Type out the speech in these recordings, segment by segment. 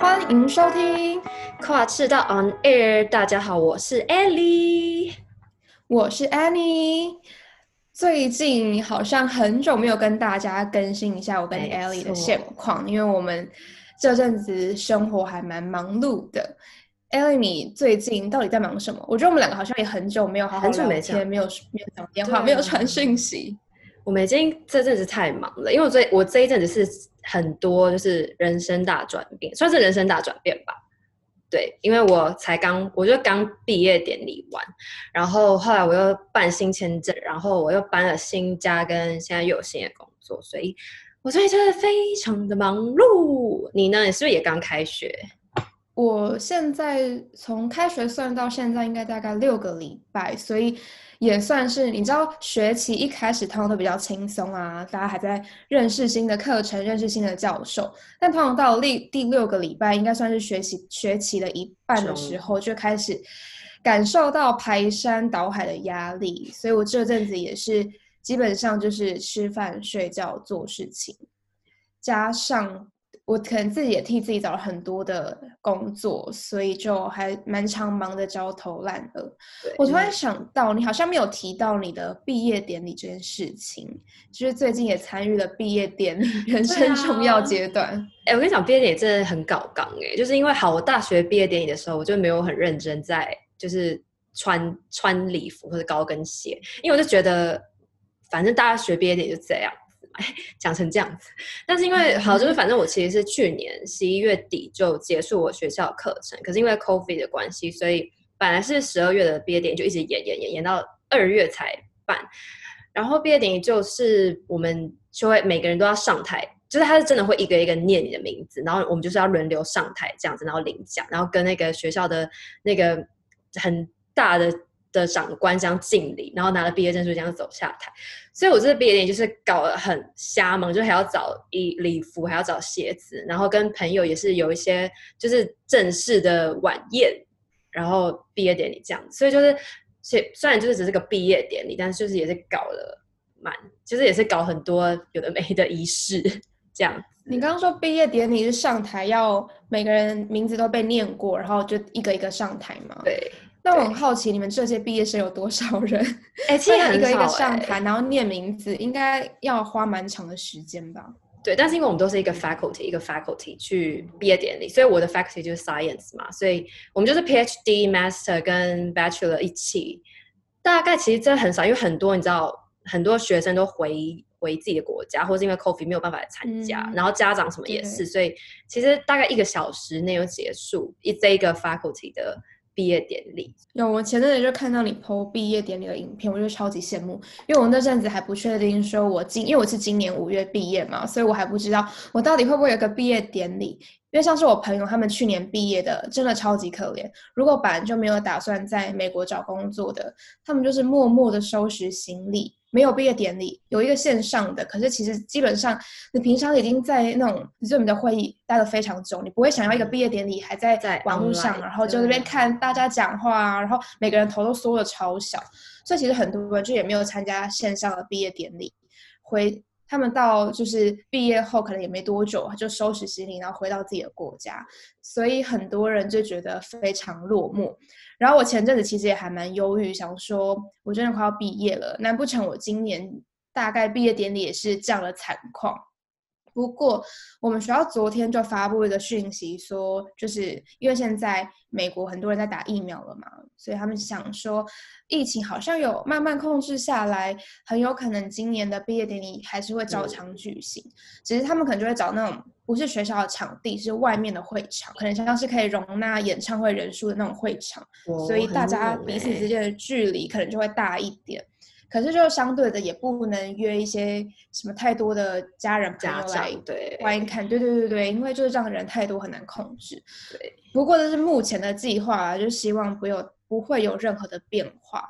欢迎收听跨赤道 On Air。大家好，我是 Ellie，我是 Annie。最近好像很久没有跟大家更新一下我跟 Ellie 的现况，因为我们这阵子生活还蛮忙碌的。Ellie，你最近到底在忙什么？我觉得我们两个好像也很久没有好好聊天，没有没有讲电话，没有传讯息。我们已经这阵子太忙了，因为我这我这一阵子是很多就是人生大转变，算是人生大转变吧。对，因为我才刚，我就刚毕业典礼完，然后后来我又办新签证，然后我又搬了新家，跟现在又有新的工作，所以我最近真的非常的忙碌。你呢？你是不是也刚开学？我现在从开学算到现在，应该大概六个礼拜，所以也算是你知道，学期一开始通常都比较轻松啊，大家还在认识新的课程、认识新的教授。但通常到了第第六个礼拜，应该算是学习学期的一半的时候，就开始感受到排山倒海的压力。所以我这阵子也是基本上就是吃饭、睡觉、做事情，加上。我可能自己也替自己找了很多的工作，所以就还蛮常忙得焦头烂额。我突然想到，你好像没有提到你的毕业典礼这件事情，就是最近也参与了毕业典礼，人生重要阶段。哎、啊欸，我跟你讲，毕业典礼真的很搞刚哎，就是因为好，我大学毕业典礼的时候，我就没有很认真在就是穿穿礼服或者高跟鞋，因为我就觉得反正大家学毕业典礼就这样。讲成这样子，但是因为好，就是反正我其实是去年十一月底就结束我学校课程，可是因为 COVID 的关系，所以本来是十二月的毕业典礼就一直延延延延到二月才办。然后毕业典礼就是我们就会每个人都要上台，就是他是真的会一个一个念你的名字，然后我们就是要轮流上台这样子，然后领奖，然后跟那个学校的那个很大的。的长官这样敬礼，然后拿了毕业证书这样走下台，所以我这个毕业典礼就是搞得很瞎忙，就还要找衣礼服，还要找鞋子，然后跟朋友也是有一些就是正式的晚宴，然后毕业典礼这样，所以就是虽虽然就是只是个毕业典礼，但是就是也是搞了蛮，就是也是搞很多有的没的仪式这样。你刚刚说毕业典礼是上台要每个人名字都被念过，然后就一个一个上台吗？对。那我很好奇，你们这些毕业生有多少人？哎、欸，其实一个一个上台，然后念名字，应该要花蛮长的时间吧？对，但是因为我们都是一个 faculty，一个 faculty 去毕业典礼，所以我的 faculty 就是 science 嘛，所以我们就是 PhD、Master 跟 Bachelor 一起。大概其实真的很少，因为很多你知道，很多学生都回回自己的国家，或是因为 coffee 没有办法来参加、嗯，然后家长什么也是，所以其实大概一个小时内就结束一这一个 faculty 的。毕业典礼有，我前阵子就看到你 PO 毕业典礼的影片，我就超级羡慕，因为我那阵子还不确定说我今，因为我是今年五月毕业嘛，所以我还不知道我到底会不会有个毕业典礼。因为像是我朋友他们去年毕业的，真的超级可怜。如果本来就没有打算在美国找工作的，他们就是默默的收拾行李。没有毕业典礼，有一个线上的，可是其实基本上你平常已经在那种 Zoom 的会议待了非常久，你不会想要一个毕业典礼还在在网络上，然后就那边看大家讲话，然后每个人头都缩的超小，所以其实很多人就也没有参加线上的毕业典礼，回他们到就是毕业后可能也没多久就收拾行李，然后回到自己的国家，所以很多人就觉得非常落寞。然后我前阵子其实也还蛮忧郁，想说我真的快要毕业了，难不成我今年大概毕业典礼也是这样的惨况？不过我们学校昨天就发布一个讯息说，就是因为现在美国很多人在打疫苗了嘛，所以他们想说疫情好像有慢慢控制下来，很有可能今年的毕业典礼还是会照常举行，只是他们可能就会找那种。不是学校的场地，是外面的会场，可能像是可以容纳演唱会人数的那种会场，所以大家彼此之间的距离可能就会大一点。可是就相对的，也不能约一些什么太多的家人朋友来观看，对对对对，因为就是这样的人太多，很难控制。对，不过这是目前的计划，就希望不有不会有任何的变化。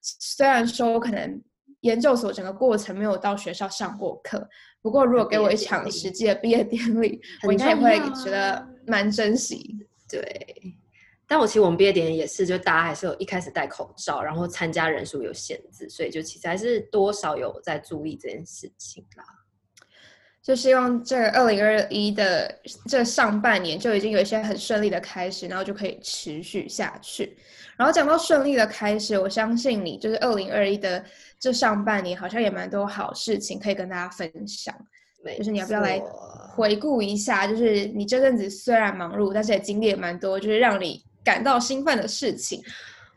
虽然说可能研究所整个过程没有到学校上过课。不过，如果给我一场实际的毕业典礼，我应该会觉得蛮珍惜。对，但我其实我们毕业典礼也是，就大家还是有一开始戴口罩，然后参加人数有限制，所以就其实还是多少有在注意这件事情啦。就希望这二零二一的这上半年就已经有一些很顺利的开始，然后就可以持续下去。然后讲到顺利的开始，我相信你就是二零二一的这上半年好像也蛮多好事情可以跟大家分享。就是你要不要来回顾一下？就是你这阵子虽然忙碌，但是也经历了蛮多，就是让你感到兴奋的事情。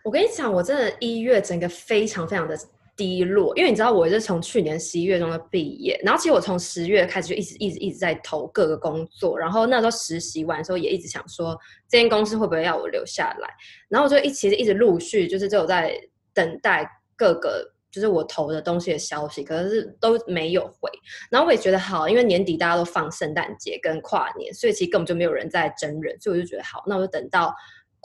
我跟你讲，我真的一月整个非常非常的。低落，因为你知道我是从去年十一月中的毕业，然后其实我从十月开始就一直一直一直在投各个工作，然后那时候实习完的时候也一直想说这间公司会不会要我留下来，然后我就一其实一直陆续就是就有在等待各个就是我投的东西的消息，可是都没有回，然后我也觉得好，因为年底大家都放圣诞节跟跨年，所以其实根本就没有人在征人，所以我就觉得好，那我就等到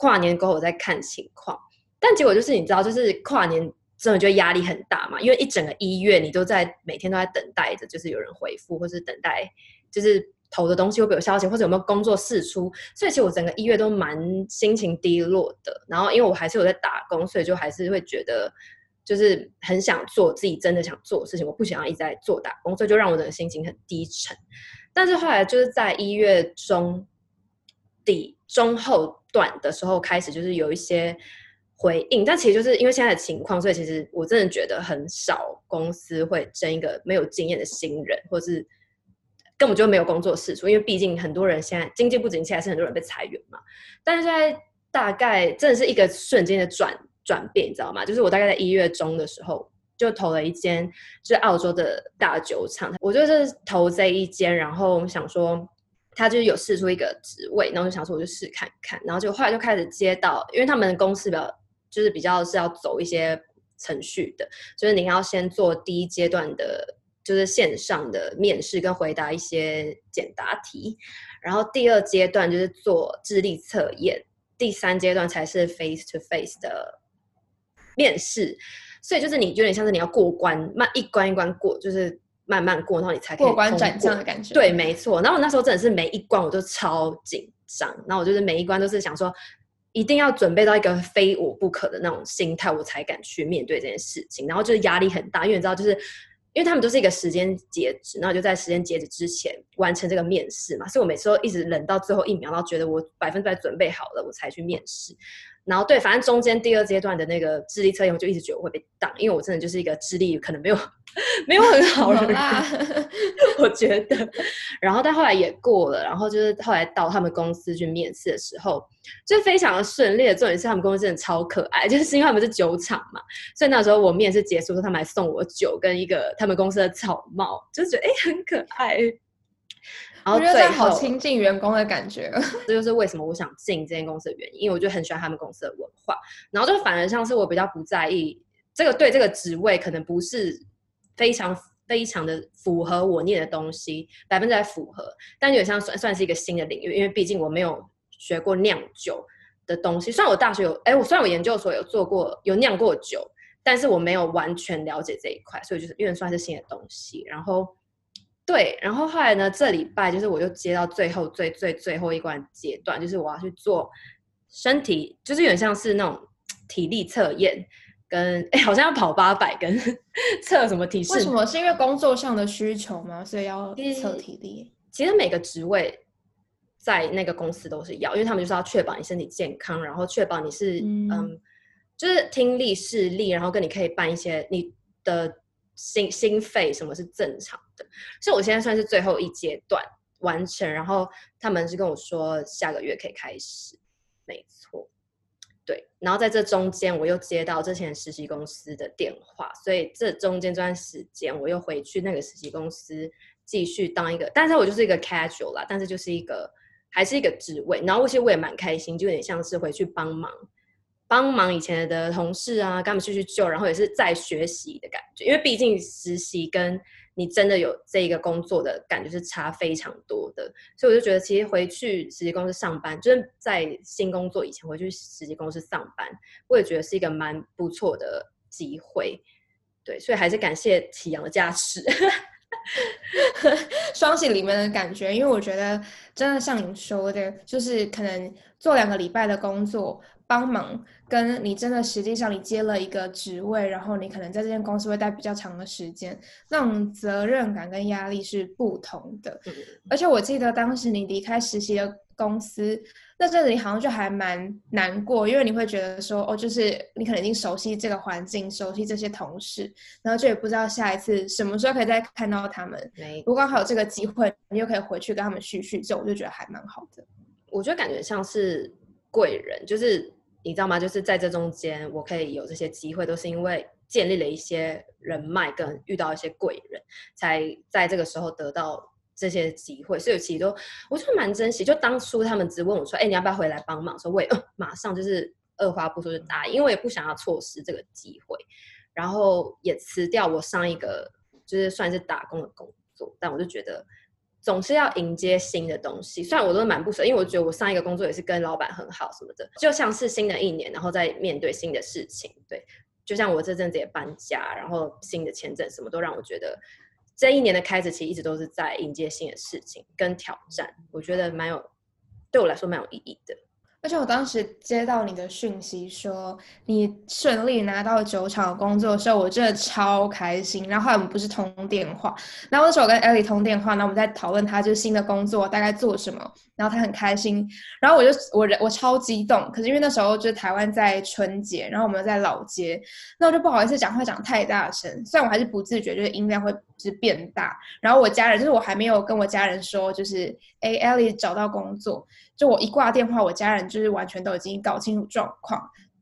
跨年过后再看情况，但结果就是你知道就是跨年。真的就压力很大嘛，因为一整个一月你都在每天都在等待着，就是有人回复，或是等待就是投的东西会不会有消息，或者有没有工作释出。所以其实我整个一月都蛮心情低落的。然后因为我还是有在打工，所以就还是会觉得就是很想做自己真的想做的事情，我不想要一直在做打工，所以就让我的心情很低沉。但是后来就是在一月中底中后段的时候开始，就是有一些。回应，但其实就是因为现在的情况，所以其实我真的觉得很少公司会争一个没有经验的新人，或是根本就没有工作释出。因为毕竟很多人现在经济不景气，还是很多人被裁员嘛。但是现在大概真的是一个瞬间的转转变，你知道吗？就是我大概在一月中的时候就投了一间就是澳洲的大酒厂，我就是投这一间，然后想说他就是有试出一个职位，然后就想说我就试看看，然后就后来就开始接到，因为他们公司比较。就是比较是要走一些程序的，就是你要先做第一阶段的，就是线上的面试跟回答一些简答题，然后第二阶段就是做智力测验，第三阶段才是 face to face 的面试。所以就是你有点像是你要过关，慢一关一关过，就是慢慢过，然后你才可以过关斩将的感觉。对，没错。然后我那时候真的是每一关我都超紧张，然后我就是每一关都是想说。一定要准备到一个非我不可的那种心态，我才敢去面对这件事情。然后就是压力很大，因为你知道，就是因为他们都是一个时间截止，然后就在时间截止之前完成这个面试嘛。所以我每次都一直忍到最后一秒，然后觉得我百分之百准备好了，我才去面试。然后对，反正中间第二阶段的那个智力测验，我就一直觉得我会被挡，因为我真的就是一个智力可能没有没有很好的人，我觉得。然后但后来也过了，然后就是后来到他们公司去面试的时候，就非常的顺利的。重点是他们公司真的超可爱，就是因为他们是酒厂嘛，所以那时候我面试结束的时候，他们还送我酒跟一个他们公司的草帽，就觉得哎很可爱。然后我觉得好亲近员工的感觉，这就是为什么我想进这间公司的原因，因为我就很喜欢他们公司的文化。然后就反而像是我比较不在意这个对这个职位可能不是非常非常的符合我念的东西，百分之百符合，但也像算算是一个新的领域，因为毕竟我没有学过酿酒的东西。虽然我大学有，哎，我虽然我研究所有做过有酿过酒，但是我没有完全了解这一块，所以就是因为算是新的东西，然后。对，然后后来呢？这礼拜就是我就接到最后最最最后一关阶段，就是我要去做身体，就是有点像是那种体力测验，跟哎好像要跑八百，跟 测什么体式？为什么？是因为工作上的需求吗？所以要测体力？其实每个职位在那个公司都是要，因为他们就是要确保你身体健康，然后确保你是嗯，嗯，就是听力、视力，然后跟你可以办一些你的。心心肺什么是正常的，所以我现在算是最后一阶段完成，然后他们是跟我说下个月可以开始，没错，对，然后在这中间我又接到之前实习公司的电话，所以这中间这段时间我又回去那个实习公司继续当一个，但是我就是一个 casual 啦，但是就是一个还是一个职位，然后其实我也蛮开心，就有点像是回去帮忙。帮忙以前的同事啊，跟他们去去救，然后也是在学习的感觉，因为毕竟实习跟你真的有这一个工作的感觉是差非常多的，所以我就觉得其实回去实习公司上班，就是在新工作以前回去实习公司上班，我也觉得是一个蛮不错的机会，对，所以还是感谢启阳的加持。双喜临门的感觉，因为我觉得真的像你说的，就是可能做两个礼拜的工作。帮忙，跟你真的实际上你接了一个职位，然后你可能在这间公司会待比较长的时间，那种责任感跟压力是不同的。嗯、而且我记得当时你离开实习的公司，那阵子你好像就还蛮难过，因为你会觉得说，哦，就是你可能已经熟悉这个环境，熟悉这些同事，然后就也不知道下一次什么时候可以再看到他们。如果刚好有这个机会，你又可以回去跟他们叙叙旧，我就觉得还蛮好的。我觉得感觉像是贵人，就是。你知道吗？就是在这中间，我可以有这些机会，都是因为建立了一些人脉，跟遇到一些贵人，才在这个时候得到这些机会。所以其实都，我就蛮珍惜。就当初他们只问我说：“哎，你要不要回来帮忙？”说我也，马上就是二话不说就答应，因为我也不想要错失这个机会。然后也辞掉我上一个就是算是打工的工作，但我就觉得。总是要迎接新的东西，虽然我都蛮不舍，因为我觉得我上一个工作也是跟老板很好什么的，就像是新的一年，然后再面对新的事情，对，就像我这阵子也搬家，然后新的签证什么都让我觉得这一年的开始其实一直都是在迎接新的事情跟挑战，我觉得蛮有，对我来说蛮有意义的。而且我当时接到你的讯息说你顺利拿到酒厂的工作的时候，我真的超开心。然后后来我们不是通电话，然后那时候我跟 Ellie 通电话，那我们在讨论她就是新的工作大概做什么，然后他很开心，然后我就我我超激动。可是因为那时候就是台湾在春节，然后我们在老街，那我就不好意思讲话讲太大声，虽然我还是不自觉就是音量会就是变大。然后我家人就是我还没有跟我家人说，就是哎 Ellie 找到工作。就我一挂电话，我家人就是完全都已经搞清楚状况，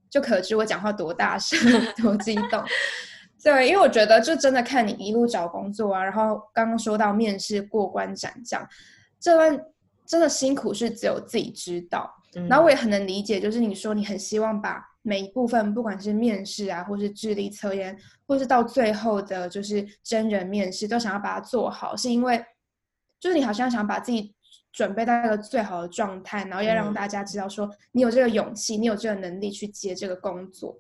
就可知我讲话多大声、多激动。对，因为我觉得就真的看你一路找工作啊，然后刚刚说到面试过关斩将，这段真的辛苦是只有自己知道。嗯。然后我也很能理解，就是你说你很希望把每一部分，不管是面试啊，或是智力测验，或是到最后的就是真人面试，都想要把它做好，是因为就是你好像想把自己。准备到一个最好的状态，然后要让大家知道说你有这个勇气，你有这个能力去接这个工作，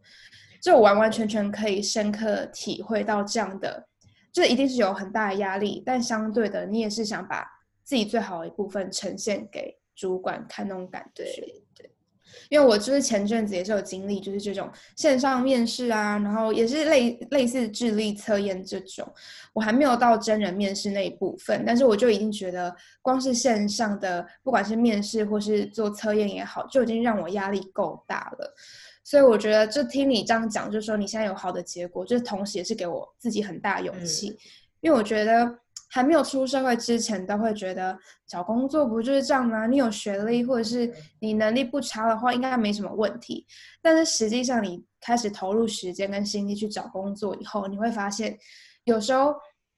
就我完完全全可以深刻体会到这样的，这一定是有很大的压力，但相对的，你也是想把自己最好的一部分呈现给主管看那种感觉。对。因为我就是前阵子也是有经历，就是这种线上面试啊，然后也是类类似智力测验这种，我还没有到真人面试那一部分，但是我就已经觉得，光是线上的，不管是面试或是做测验也好，就已经让我压力够大了。所以我觉得，就听你这样讲，就是说你现在有好的结果，就是同时也是给我自己很大勇气，嗯、因为我觉得。还没有出社会之前，都会觉得找工作不就是这样吗？你有学历或者是你能力不差的话，应该没什么问题。但是实际上，你开始投入时间跟心力去找工作以后，你会发现，有时候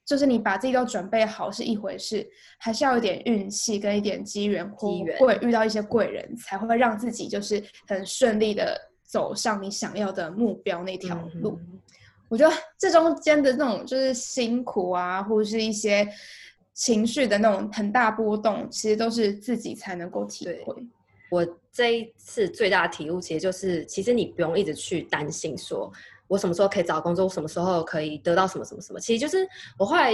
就是你把自己都准备好是一回事，还是要有一点运气跟一点机缘，机缘或会遇到一些贵人才会让自己就是很顺利的走上你想要的目标那条路。嗯我觉得这中间的那种就是辛苦啊，或者是一些情绪的那种很大波动，其实都是自己才能够体会。我这一次最大的体悟，其实就是，其实你不用一直去担心，说我什么时候可以找工作，我什么时候可以得到什么什么什么。其实就是我后来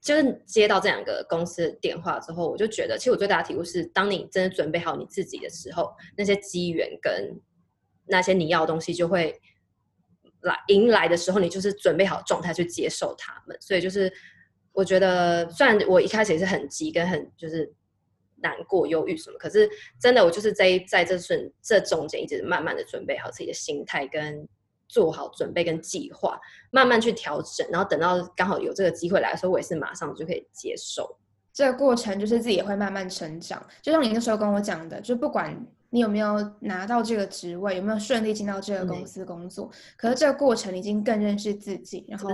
就是接到这两个公司的电话之后，我就觉得，其实我最大的体悟是，当你真的准备好你自己的时候，那些机缘跟那些你要的东西就会。来迎来的时候，你就是准备好状态去接受他们，所以就是我觉得，虽然我一开始也是很急跟很就是难过、忧郁什么，可是真的我就是在在这瞬这中间一直慢慢的准备好自己的心态，跟做好准备跟计划，慢慢去调整，然后等到刚好有这个机会来的时候，我也是马上就可以接受。这个过程就是自己也会慢慢成长，就像你那时候跟我讲的，就不管。你有没有拿到这个职位？有没有顺利进到这个公司工作？嗯、可是这个过程已经更认识自己，然后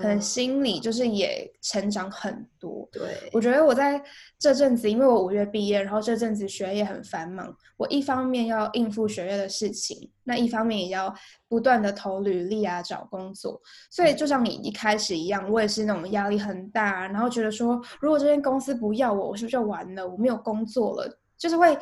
可能心里就是也成长很多。对，我觉得我在这阵子，因为我五月毕业，然后这阵子学业很繁忙，我一方面要应付学业的事情，那一方面也要不断的投履历啊，找工作。所以就像你一开始一样，我也是那种压力很大，然后觉得说，如果这间公司不要我，我是不是就完了？我没有工作了，就是会。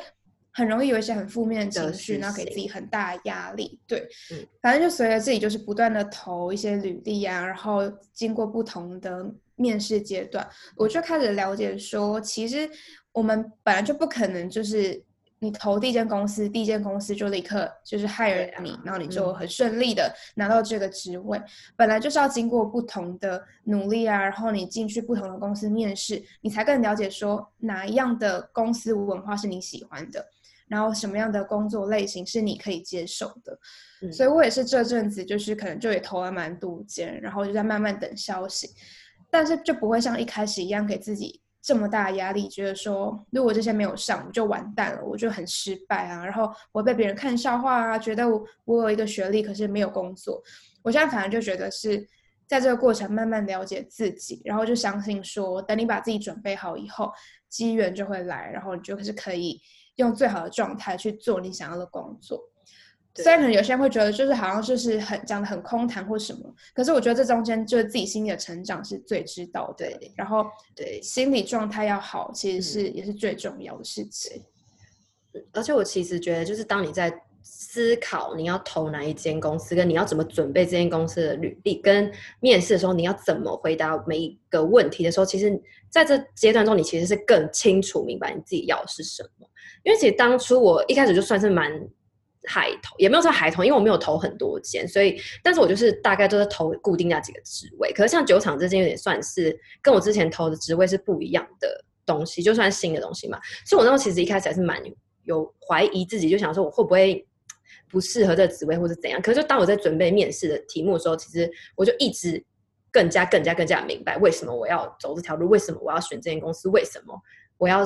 很容易有一些很负面的情绪，然后给自己很大的压力。对，嗯，反正就随着自己就是不断的投一些履历啊，然后经过不同的面试阶段，我就开始了解说，其实我们本来就不可能就是你投第一间公司，第一间公司就立刻就是 hire 你，啊、然后你就很顺利的拿到这个职位。嗯、本来就是要经过不同的努力啊，然后你进去不同的公司面试，你才更了解说哪一样的公司文化是你喜欢的，然后什么样的工作类型是你可以接受的。嗯、所以我也是这阵子就是可能就也投了蛮多间，然后就在慢慢等消息，但是就不会像一开始一样给自己。这么大的压力，觉得说如果这些没有上，我就完蛋了，我就很失败啊，然后我被别人看笑话啊，觉得我我有一个学历，可是没有工作。我现在反而就觉得是在这个过程慢慢了解自己，然后就相信说，等你把自己准备好以后，机缘就会来，然后你就是可以用最好的状态去做你想要的工作。虽然可能有些人会觉得，就是好像就是很讲的很空谈或什么，可是我觉得这中间就是自己心里的成长是最知道的。对，然后对心理状态要好，其实是、嗯、也是最重要的事情。而且我其实觉得，就是当你在思考你要投哪一间公司，跟你要怎么准备这间公司的履历跟面试的时候，你要怎么回答每一个问题的时候，其实在这阶段中，你其实是更清楚明白你自己要的是什么。因为其实当初我一开始就算是蛮。海投也没有说海投，因为我没有投很多间，所以，但是我就是大概都是投固定那几个职位。可是像酒厂这间有点算是跟我之前投的职位是不一样的东西，就算新的东西嘛。所以我那时候其实一开始还是蛮有怀疑自己，就想说我会不会不适合这职位，或者怎样。可是就当我在准备面试的题目的时候，其实我就一直更加、更加、更加明白为什么我要走这条路，为什么我要选这间公司，为什么我要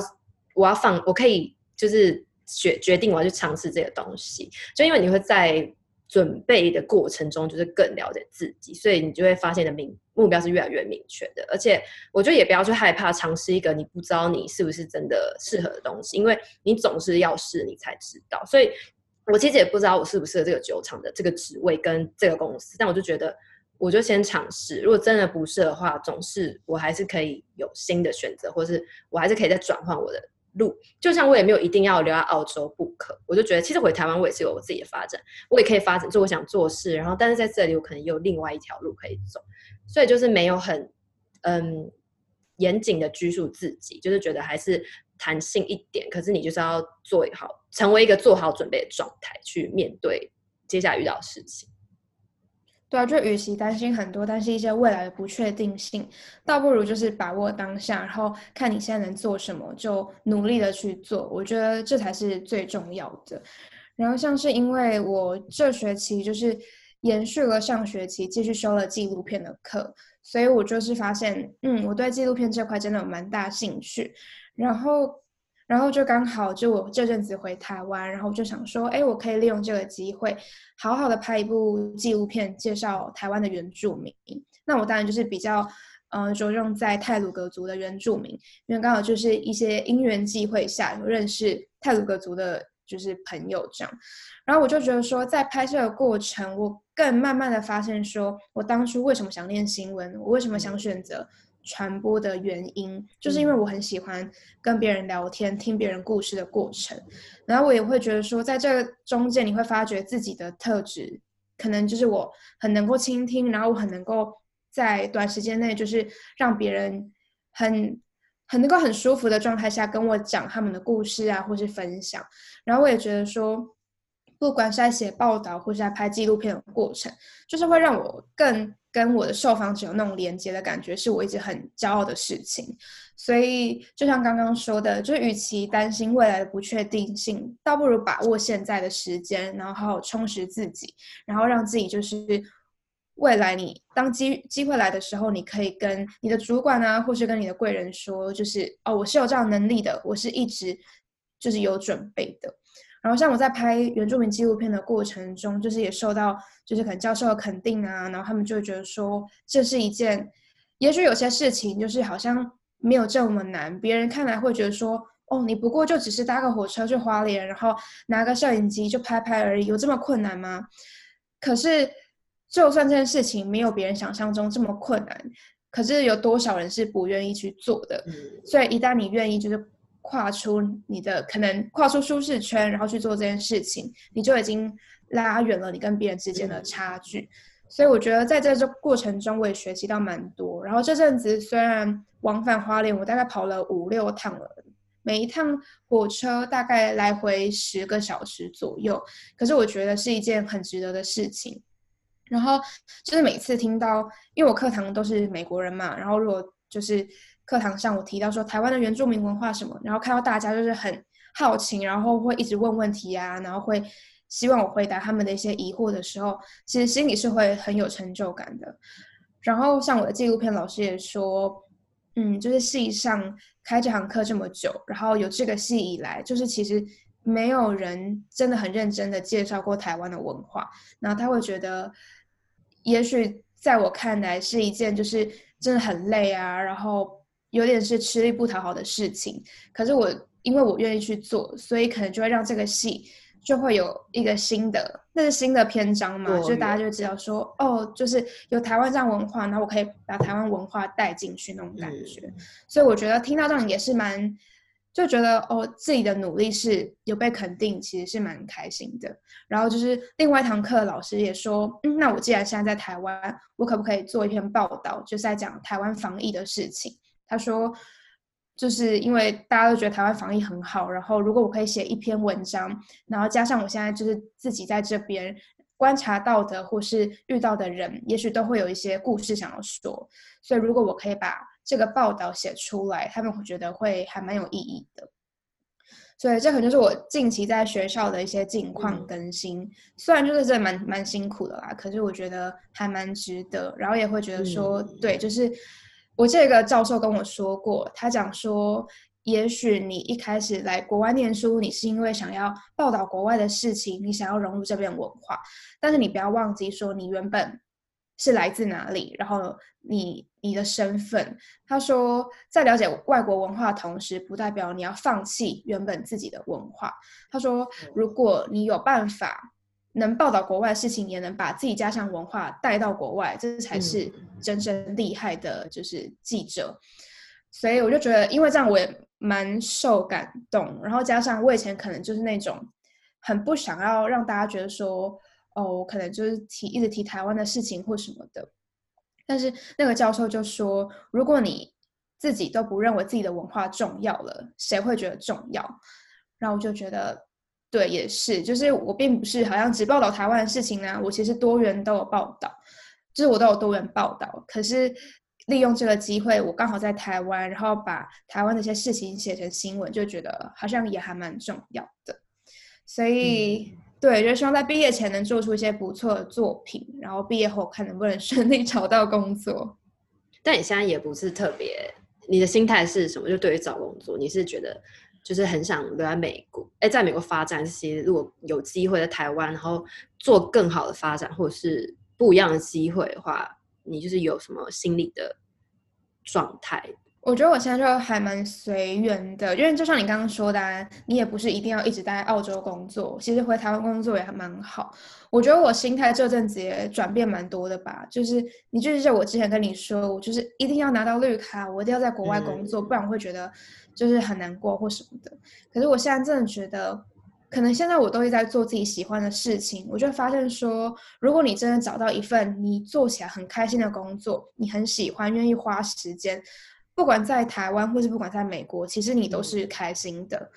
我要放，我可以就是。决决定我要去尝试这个东西，就因为你会在准备的过程中，就是更了解自己，所以你就会发现的明目标是越来越明确的。而且我觉得也不要去害怕尝试一个你不知道你是不是真的适合的东西，因为你总是要试你才知道。所以我其实也不知道我适不适合这个酒厂的这个职位跟这个公司，但我就觉得我就先尝试，如果真的不适的话，总是我还是可以有新的选择，或是我还是可以再转换我的。路就像我也没有一定要留在澳洲不可，我就觉得其实回台湾我也是有我自己的发展，我也可以发展做我想做事，然后但是在这里我可能有另外一条路可以走，所以就是没有很嗯严谨的拘束自己，就是觉得还是弹性一点，可是你就是要做好，成为一个做好准备的状态去面对接下来遇到的事情。对啊，就与其担心很多，担心一些未来的不确定性，倒不如就是把握当下，然后看你现在能做什么，就努力的去做。我觉得这才是最重要的。然后像是因为我这学期就是延续了上学期，继续修了纪录片的课，所以我就是发现，嗯，我对纪录片这块真的有蛮大兴趣。然后。然后就刚好就我这阵子回台湾，然后就想说，哎，我可以利用这个机会，好好的拍一部纪录片，介绍台湾的原住民。那我当然就是比较，嗯、呃，着重在泰鲁格族的原住民，因为刚好就是一些因缘际会下有认识泰鲁格族的，就是朋友这样。然后我就觉得说，在拍摄的过程，我更慢慢的发现说，我当初为什么想念新闻，我为什么想选择。传播的原因，就是因为我很喜欢跟别人聊天、听别人故事的过程，然后我也会觉得说，在这个中间，你会发觉自己的特质，可能就是我很能够倾听，然后我很能够在短时间内，就是让别人很很能够很舒服的状态下跟我讲他们的故事啊，或是分享，然后我也觉得说，不管是在写报道或是在拍纪录片的过程，就是会让我更。跟我的受访者有那种连接的感觉，是我一直很骄傲的事情。所以，就像刚刚说的，就与其担心未来的不确定性，倒不如把握现在的时间，然后好好充实自己，然后让自己就是未来你当机机会来的时候，你可以跟你的主管啊，或是跟你的贵人说，就是哦，我是有这样能力的，我是一直就是有准备的。然后像我在拍原住民纪录片的过程中，就是也受到就是可能教授的肯定啊，然后他们就会觉得说，这是一件，也许有些事情就是好像没有这么难，别人看来会觉得说，哦，你不过就只是搭个火车去花莲，然后拿个摄影机就拍拍而已，有这么困难吗？可是就算这件事情没有别人想象中这么困难，可是有多少人是不愿意去做的？所以一旦你愿意，就是。跨出你的可能，跨出舒适圈，然后去做这件事情，你就已经拉远了你跟别人之间的差距。嗯、所以我觉得在这这过程中，我也学习到蛮多。然后这阵子虽然往返花莲，我大概跑了五六趟了，每一趟火车大概来回十个小时左右。可是我觉得是一件很值得的事情。然后就是每次听到，因为我课堂都是美国人嘛，然后如果就是课堂上我提到说台湾的原住民文化什么，然后看到大家就是很好奇，然后会一直问问题啊，然后会希望我回答他们的一些疑惑的时候，其实心里是会很有成就感的。然后像我的纪录片老师也说，嗯，就是系上开这堂课这么久，然后有这个系以来，就是其实没有人真的很认真的介绍过台湾的文化，然后他会觉得，也许在我看来是一件就是真的很累啊，然后有点是吃力不讨好的事情，可是我因为我愿意去做，所以可能就会让这个戏。就会有一个新的，那是新的篇章嘛，就大家就知道说，哦，就是有台湾这样文化，然后我可以把台湾文化带进去那种感觉。嗯、所以我觉得听到这样也是蛮，就觉得哦，自己的努力是有被肯定，其实是蛮开心的。然后就是另外一堂课老师也说，嗯，那我既然现在在台湾，我可不可以做一篇报道，就是在讲台湾防疫的事情？他说。就是因为大家都觉得台湾防疫很好，然后如果我可以写一篇文章，然后加上我现在就是自己在这边观察到的或是遇到的人，也许都会有一些故事想要说。所以如果我可以把这个报道写出来，他们会觉得会还蛮有意义的。所以这可能就是我近期在学校的一些近况更新，嗯、虽然就是真的蛮蛮辛苦的啦，可是我觉得还蛮值得。然后也会觉得说，嗯、对，就是。我这个教授跟我说过，他讲说，也许你一开始来国外念书，你是因为想要报道国外的事情，你想要融入这边文化，但是你不要忘记说，你原本是来自哪里，然后你你的身份。他说，在了解外国文化的同时，不代表你要放弃原本自己的文化。他说，如果你有办法。能报道国外的事情，也能把自己家乡文化带到国外，这才是真正厉害的，就是记者。嗯、所以我就觉得，因为这样我也蛮受感动。然后加上我以前可能就是那种很不想要让大家觉得说，哦，我可能就是提一直提台湾的事情或什么的。但是那个教授就说，如果你自己都不认为自己的文化重要了，谁会觉得重要？然后我就觉得。对，也是，就是我并不是好像只报道台湾的事情呢，我其实多元都有报道，就是我都有多元报道。可是利用这个机会，我刚好在台湾，然后把台湾的一些事情写成新闻，就觉得好像也还蛮重要的。所以，嗯、对，就希望在毕业前能做出一些不错的作品，然后毕业后看能不能顺利找到工作。但你现在也不是特别，你的心态是什么？就对于找工作，你是觉得？就是很想留在美国，哎，在美国发展。其实如果有机会在台湾，然后做更好的发展，或者是不一样的机会的话，你就是有什么心理的状态？我觉得我现在就还蛮随缘的，因为就像你刚刚说的啊，你也不是一定要一直待在澳洲工作，其实回台湾工作也还蛮好。我觉得我心态这阵子也转变蛮多的吧，就是你就是我之前跟你说，我就是一定要拿到绿卡，我一定要在国外工作，嗯、不然我会觉得就是很难过或什么的。可是我现在真的觉得，可能现在我都是在做自己喜欢的事情，我就发现说，如果你真的找到一份你做起来很开心的工作，你很喜欢，愿意花时间。不管在台湾或是不管在美国，其实你都是开心的。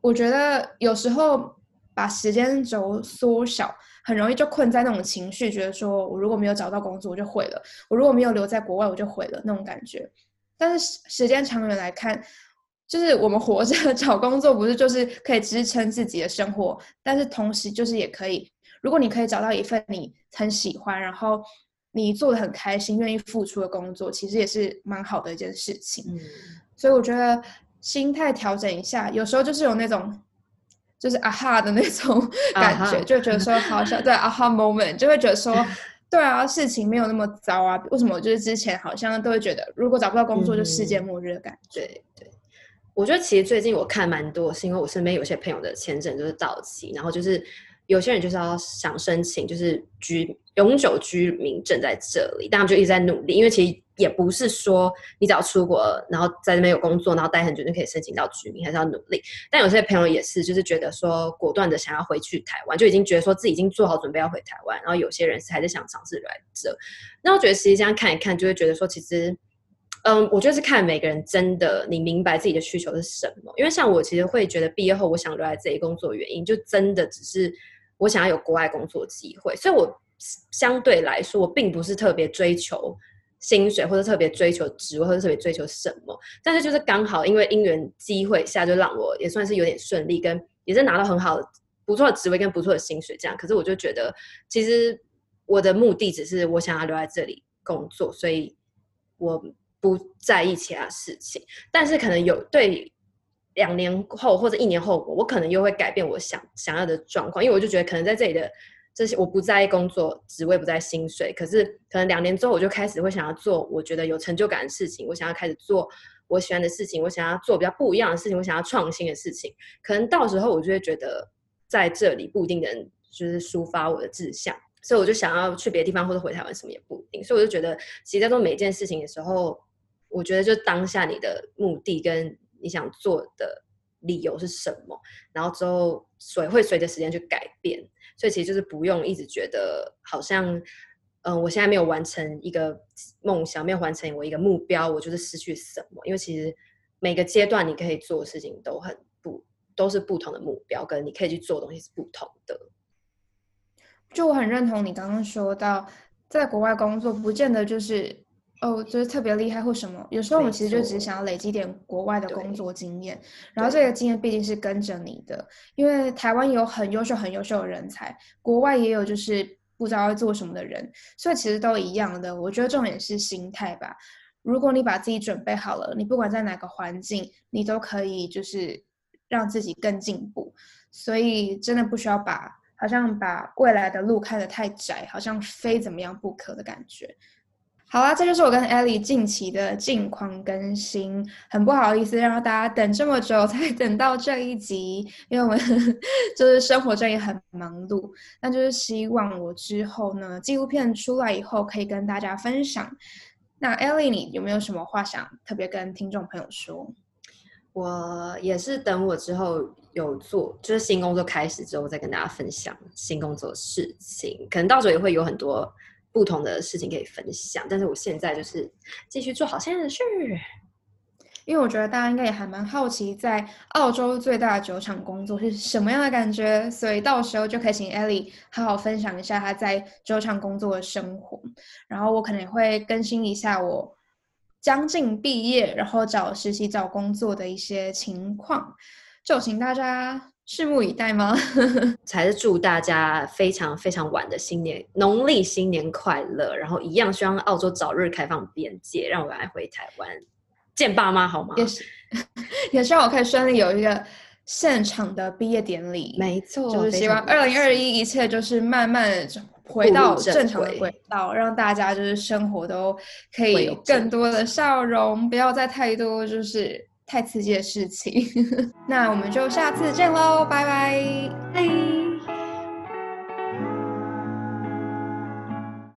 我觉得有时候把时间轴缩小，很容易就困在那种情绪，觉得说我如果没有找到工作，我就毁了；我如果没有留在国外，我就毁了那种感觉。但是时间长远来看，就是我们活着 找工作，不是就是可以支撑自己的生活，但是同时就是也可以，如果你可以找到一份你很喜欢，然后。你做的很开心、愿意付出的工作，其实也是蛮好的一件事情。嗯，所以我觉得心态调整一下，有时候就是有那种就是啊哈的那种 感觉，就觉得说好像 对啊哈 moment，就会觉得说 对啊，事情没有那么糟啊。为什么？就是之前好像都会觉得，如果找不到工作就世界末日的感觉。嗯、对对，我觉得其实最近我看蛮多，是因为我身边有些朋友的签证就是到期，然后就是。有些人就是要想申请，就是居永久居民证在这里，但他们就一直在努力，因为其实也不是说你只要出国，然后在那边有工作，然后待很久就可以申请到居民，还是要努力。但有些朋友也是，就是觉得说果断的想要回去台湾，就已经觉得说自己已经做好准备要回台湾，然后有些人是还是想尝试来这。那我觉得实际上看一看，就会觉得说其实嗯，我觉得是看每个人真的你明白自己的需求是什么。因为像我其实会觉得毕业后我想留在这里工作原因，就真的只是我想要有国外工作机会。所以我相对来说，我并不是特别追求薪水，或者特别追求职位，或者特别追求什么。但是就是刚好因为因缘机会下，就让我也算是有点顺利，跟也是拿到很好的不错的职位跟不错的薪水这样。可是我就觉得，其实我的目的只是我想要留在这里工作，所以我。不在意其他事情，但是可能有对两年后或者一年后，我可能又会改变我想想要的状况，因为我就觉得可能在这里的这些我不在意工作职位，不在薪水，可是可能两年之后我就开始会想要做我觉得有成就感的事情，我想要开始做我喜欢的事情，我想要做比较不一样的事情，我想要创新的事情，可能到时候我就会觉得在这里不一定能就是抒发我的志向，所以我就想要去别的地方或者回台湾什么也不一定，所以我就觉得其实在做每一件事情的时候。我觉得就当下你的目的跟你想做的理由是什么，然后之后随会随着时间去改变，所以其实就是不用一直觉得好像，嗯、我现在没有完成一个梦想，没有完成我一个目标，我就是失去什么。因为其实每个阶段你可以做的事情都很不，都是不同的目标，跟你可以去做的东西是不同的。就我很认同你刚刚说到，在国外工作不见得就是。哦，就是特别厉害或什么，有时候我们其实就只是想要累积点国外的工作经验，然后这个经验毕竟是跟着你的，因为台湾有很优秀、很优秀的人才，国外也有就是不知道要做什么的人，所以其实都一样的。我觉得重点是心态吧。如果你把自己准备好了，你不管在哪个环境，你都可以就是让自己更进步。所以真的不需要把好像把未来的路看得太窄，好像非怎么样不可的感觉。好啦，这就是我跟 Ellie 近期的近况更新。很不好意思让大家等这么久才 等到这一集，因为我们 就是生活中也很忙碌。那就是希望我之后呢，纪录片出来以后可以跟大家分享。那 Ellie，你有没有什么话想特别跟听众朋友说？我也是等我之后有做，就是新工作开始之后再跟大家分享新工作事情。可能到时候也会有很多。不同的事情可以分享，但是我现在就是继续做好现在的事，因为我觉得大家应该也还蛮好奇，在澳洲最大的酒厂工作是什么样的感觉，所以到时候就可以请 Ellie 好好分享一下她在酒厂工作的生活，然后我可能也会更新一下我将近毕业，然后找实习找工作的一些情况，就请大家。拭目以待吗？才是祝大家非常非常晚的新年，农历新年快乐！然后一样希望澳洲早日开放边界，让我来回台湾见爸妈，好吗？也是，也希望我可以顺利有一个现场的毕业典礼。没错，就是希望二零二一一切就是慢慢回到正常的轨道，让大家就是生活都可以有更多的笑容，不要再太多就是。太刺激的事情，那我们就下次见喽，拜拜。